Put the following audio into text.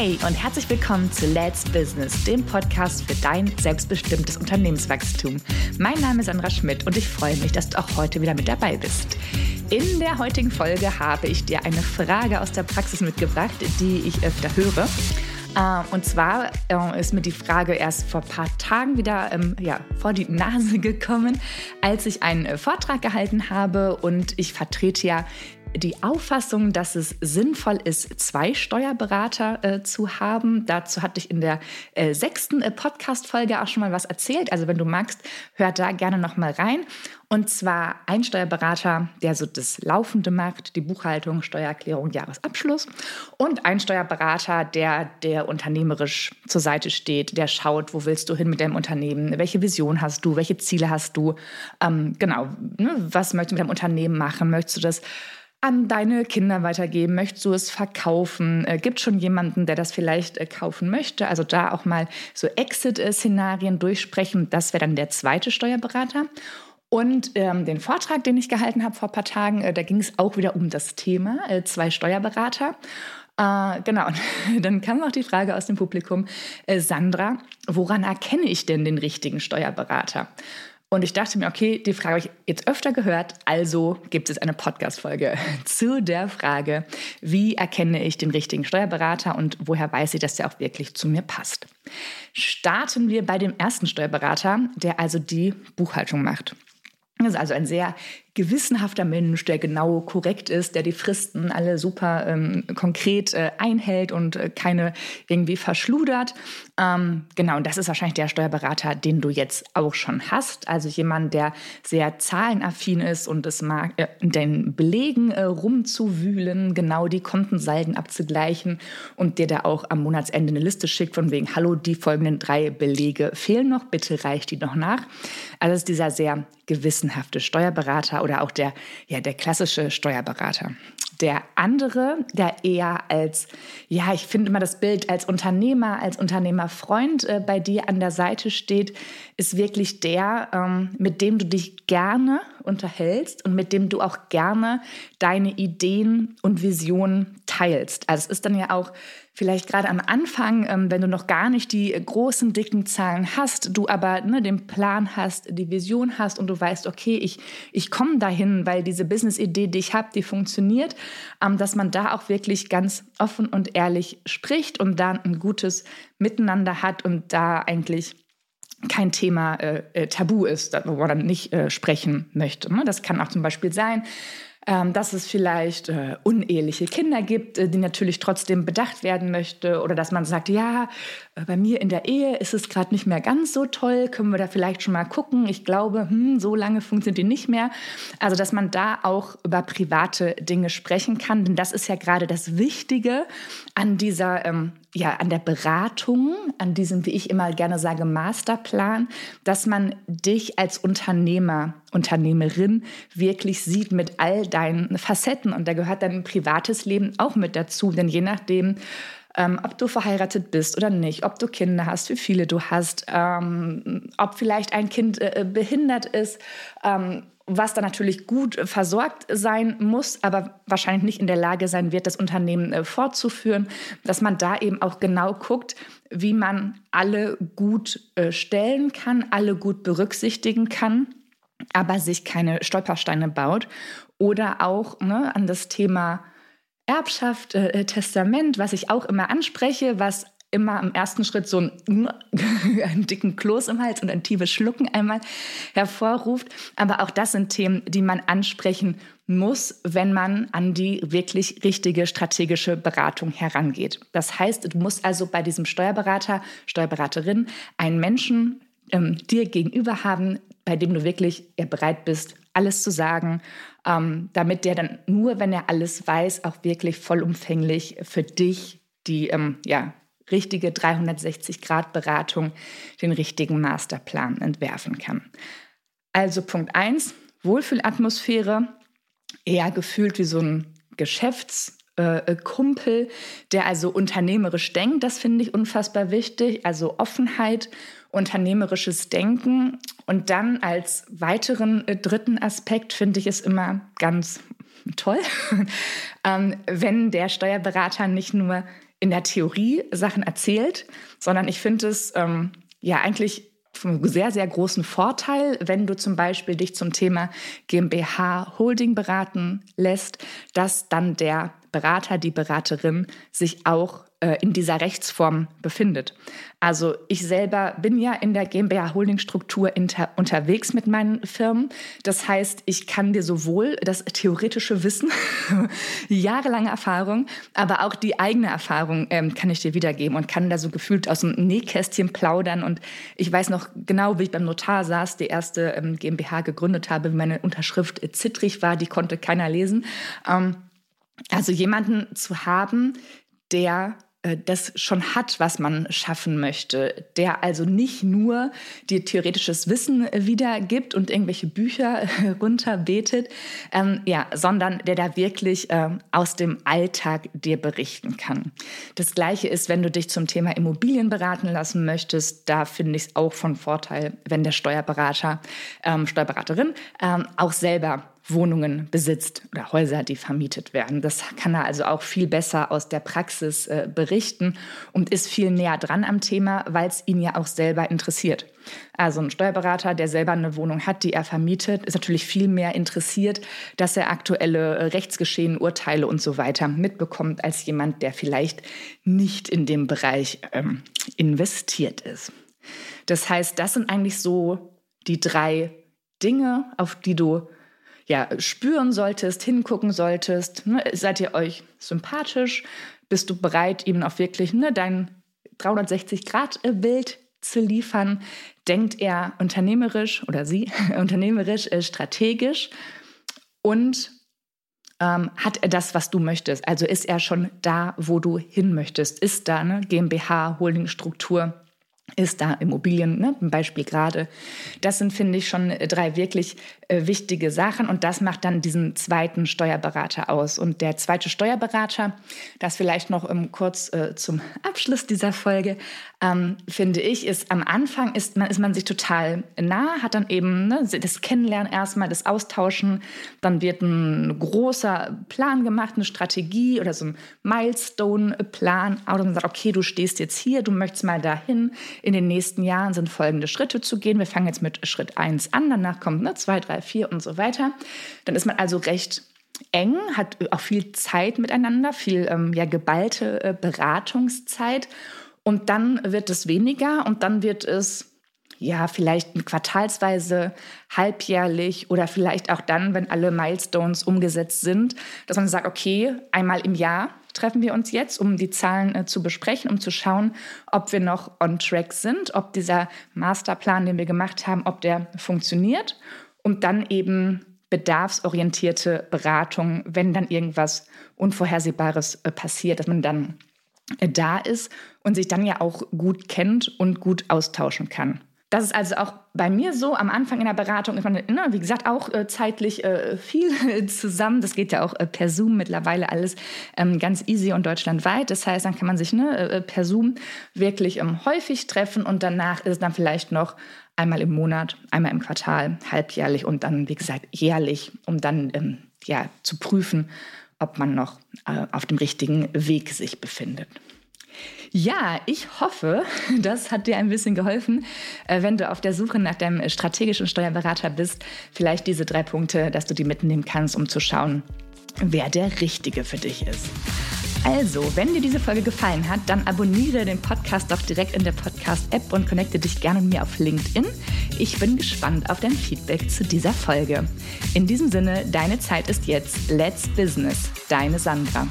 Hey und herzlich willkommen zu Let's Business, dem Podcast für dein selbstbestimmtes Unternehmenswachstum. Mein Name ist Sandra Schmidt und ich freue mich, dass du auch heute wieder mit dabei bist. In der heutigen Folge habe ich dir eine Frage aus der Praxis mitgebracht, die ich öfter höre. Äh, und zwar äh, ist mir die Frage erst vor ein paar Tagen wieder ähm, ja, vor die Nase gekommen, als ich einen äh, Vortrag gehalten habe und ich vertrete ja die Auffassung, dass es sinnvoll ist, zwei Steuerberater äh, zu haben. Dazu hatte ich in der äh, sechsten äh, Podcast-Folge auch schon mal was erzählt. Also wenn du magst, hör da gerne noch mal rein. Und zwar ein Steuerberater, der so das Laufende macht, die Buchhaltung, Steuererklärung, Jahresabschluss. Und ein Steuerberater, der, der unternehmerisch zur Seite steht, der schaut, wo willst du hin mit deinem Unternehmen, welche Vision hast du, welche Ziele hast du, ähm, genau, ne, was möchtest du mit deinem Unternehmen machen, möchtest du das an deine Kinder weitergeben? Möchtest du es verkaufen? Äh, gibt schon jemanden, der das vielleicht äh, kaufen möchte? Also da auch mal so Exit-Szenarien durchsprechen. Das wäre dann der zweite Steuerberater. Und ähm, den Vortrag, den ich gehalten habe vor ein paar Tagen, äh, da ging es auch wieder um das Thema, äh, zwei Steuerberater. Äh, genau, und dann kam auch die Frage aus dem Publikum, äh, Sandra, woran erkenne ich denn den richtigen Steuerberater? Und ich dachte mir, okay, die Frage habe ich jetzt öfter gehört, also gibt es eine Podcast-Folge zu der Frage, wie erkenne ich den richtigen Steuerberater und woher weiß ich, dass der auch wirklich zu mir passt. Starten wir bei dem ersten Steuerberater, der also die Buchhaltung macht. Das ist also ein sehr gewissenhafter Mensch, der genau korrekt ist, der die Fristen alle super ähm, konkret äh, einhält und äh, keine irgendwie verschludert. Ähm, genau, und das ist wahrscheinlich der Steuerberater, den du jetzt auch schon hast. Also jemand, der sehr zahlenaffin ist und es mag, äh, den Belegen äh, rumzuwühlen, genau die Kontensalden abzugleichen und dir da auch am Monatsende eine Liste schickt von wegen, hallo, die folgenden drei Belege fehlen noch, bitte reicht die noch nach. Also ist dieser sehr gewissenhafte Steuerberater oder auch der, ja, der klassische Steuerberater. Der andere, der eher als, ja, ich finde immer das Bild als Unternehmer, als Unternehmerfreund äh, bei dir an der Seite steht, ist wirklich der, ähm, mit dem du dich gerne unterhältst und mit dem du auch gerne deine Ideen und Visionen teilst. Also es ist dann ja auch vielleicht gerade am Anfang, ähm, wenn du noch gar nicht die großen, dicken Zahlen hast, du aber ne, den Plan hast, die Vision hast und du weißt, okay, ich, ich komme dahin, weil diese Business-Idee, die ich habe, die funktioniert, ähm, dass man da auch wirklich ganz offen und ehrlich spricht und dann ein gutes Miteinander hat und da eigentlich kein Thema äh, äh tabu ist, wo man dann nicht äh, sprechen möchte. Ne? Das kann auch zum Beispiel sein, ähm, dass es vielleicht äh, uneheliche Kinder gibt, äh, die natürlich trotzdem bedacht werden möchte oder dass man sagt, ja, bei mir in der Ehe ist es gerade nicht mehr ganz so toll, können wir da vielleicht schon mal gucken. Ich glaube, hm, so lange funktioniert die nicht mehr. Also, dass man da auch über private Dinge sprechen kann, denn das ist ja gerade das Wichtige an dieser ähm, ja, an der Beratung, an diesem, wie ich immer gerne sage, Masterplan, dass man dich als Unternehmer, Unternehmerin wirklich sieht mit all deinen Facetten. Und da gehört dein privates Leben auch mit dazu. Denn je nachdem, ähm, ob du verheiratet bist oder nicht, ob du Kinder hast, wie viele du hast, ähm, ob vielleicht ein Kind äh, behindert ist, ähm, was dann natürlich gut versorgt sein muss, aber wahrscheinlich nicht in der Lage sein wird, das Unternehmen äh, fortzuführen, dass man da eben auch genau guckt, wie man alle gut äh, stellen kann, alle gut berücksichtigen kann, aber sich keine Stolpersteine baut. Oder auch ne, an das Thema Erbschaft, äh, Testament, was ich auch immer anspreche, was immer im ersten Schritt so einen, einen dicken Kloß im Hals und ein tiefes Schlucken einmal hervorruft. Aber auch das sind Themen, die man ansprechen muss, wenn man an die wirklich richtige strategische Beratung herangeht. Das heißt, du musst also bei diesem Steuerberater, Steuerberaterin einen Menschen ähm, dir gegenüber haben, bei dem du wirklich bereit bist, alles zu sagen, ähm, damit der dann nur, wenn er alles weiß, auch wirklich vollumfänglich für dich die ähm, ja, richtige 360-Grad-Beratung den richtigen Masterplan entwerfen kann. Also Punkt 1, Wohlfühlatmosphäre, eher gefühlt wie so ein Geschäftskumpel, äh, der also unternehmerisch denkt. Das finde ich unfassbar wichtig. Also Offenheit, unternehmerisches Denken. Und dann als weiteren äh, dritten Aspekt finde ich es immer ganz toll, ähm, wenn der Steuerberater nicht nur in der Theorie Sachen erzählt, sondern ich finde es ähm, ja eigentlich von sehr, sehr großen Vorteil, wenn du zum Beispiel dich zum Thema GmbH Holding beraten lässt, dass dann der Berater, die Beraterin sich auch äh, in dieser Rechtsform befindet. Also ich selber bin ja in der GmbH Holding Struktur unterwegs mit meinen Firmen. Das heißt, ich kann dir sowohl das theoretische Wissen, jahrelange Erfahrung, aber auch die eigene Erfahrung ähm, kann ich dir wiedergeben und kann da so gefühlt aus dem Nähkästchen plaudern. Und ich weiß noch genau, wie ich beim Notar saß, die erste ähm, GmbH gegründet habe, wie meine Unterschrift zittrig war, die konnte keiner lesen. Ähm, also jemanden zu haben, der äh, das schon hat, was man schaffen möchte, der also nicht nur dir theoretisches Wissen wiedergibt und irgendwelche Bücher runterbetet, ähm, ja, sondern der da wirklich äh, aus dem Alltag dir berichten kann. Das Gleiche ist, wenn du dich zum Thema Immobilien beraten lassen möchtest, da finde ich es auch von Vorteil, wenn der Steuerberater, ähm, Steuerberaterin ähm, auch selber Wohnungen besitzt oder Häuser, die vermietet werden. Das kann er also auch viel besser aus der Praxis äh, berichten und ist viel näher dran am Thema, weil es ihn ja auch selber interessiert. Also ein Steuerberater, der selber eine Wohnung hat, die er vermietet, ist natürlich viel mehr interessiert, dass er aktuelle äh, Rechtsgeschehen, Urteile und so weiter mitbekommt, als jemand, der vielleicht nicht in dem Bereich ähm, investiert ist. Das heißt, das sind eigentlich so die drei Dinge, auf die du ja, spüren solltest, hingucken solltest. Ne? Seid ihr euch sympathisch? Bist du bereit, ihm auch wirklich ne, dein 360-Grad-Bild zu liefern? Denkt er unternehmerisch oder sie unternehmerisch, äh, strategisch? Und ähm, hat er das, was du möchtest? Also ist er schon da, wo du hin möchtest? Ist da eine GmbH, Holdingstruktur? Ist da Immobilien, ne, ein Beispiel gerade. Das sind, finde ich, schon drei wirklich äh, wichtige Sachen und das macht dann diesen zweiten Steuerberater aus. Und der zweite Steuerberater, das vielleicht noch um, kurz äh, zum Abschluss dieser Folge, ähm, finde ich, ist am Anfang ist man, ist man sich total nah, hat dann eben ne, das Kennenlernen erstmal, das Austauschen, dann wird ein großer Plan gemacht, eine Strategie oder so ein Milestone-Plan, oder man sagt, okay, du stehst jetzt hier, du möchtest mal dahin, in den nächsten Jahren sind folgende Schritte zu gehen. Wir fangen jetzt mit Schritt 1 an, danach kommt ne, 2, 3, 4 und so weiter. Dann ist man also recht eng, hat auch viel Zeit miteinander, viel ähm, ja, geballte äh, Beratungszeit. Und dann wird es weniger und dann wird es ja vielleicht quartalsweise, halbjährlich oder vielleicht auch dann, wenn alle Milestones umgesetzt sind, dass man sagt, okay, einmal im Jahr treffen wir uns jetzt, um die Zahlen äh, zu besprechen, um zu schauen, ob wir noch on track sind, ob dieser Masterplan, den wir gemacht haben, ob der funktioniert und dann eben bedarfsorientierte Beratung, wenn dann irgendwas Unvorhersehbares äh, passiert, dass man dann äh, da ist und sich dann ja auch gut kennt und gut austauschen kann. Das ist also auch bei mir so. Am Anfang in der Beratung ist man, ne, wie gesagt, auch äh, zeitlich äh, viel zusammen. Das geht ja auch äh, per Zoom mittlerweile alles ähm, ganz easy und deutschlandweit. Das heißt, dann kann man sich ne, äh, per Zoom wirklich ähm, häufig treffen und danach ist es dann vielleicht noch einmal im Monat, einmal im Quartal, halbjährlich und dann, wie gesagt, jährlich, um dann ähm, ja, zu prüfen, ob man noch äh, auf dem richtigen Weg sich befindet. Ja, ich hoffe, das hat dir ein bisschen geholfen, äh, wenn du auf der Suche nach deinem strategischen Steuerberater bist. Vielleicht diese drei Punkte, dass du die mitnehmen kannst, um zu schauen, wer der Richtige für dich ist. Also, wenn dir diese Folge gefallen hat, dann abonniere den Podcast doch direkt in der Podcast-App und connecte dich gerne mit mir auf LinkedIn. Ich bin gespannt auf dein Feedback zu dieser Folge. In diesem Sinne, deine Zeit ist jetzt. Let's Business. Deine Sandra.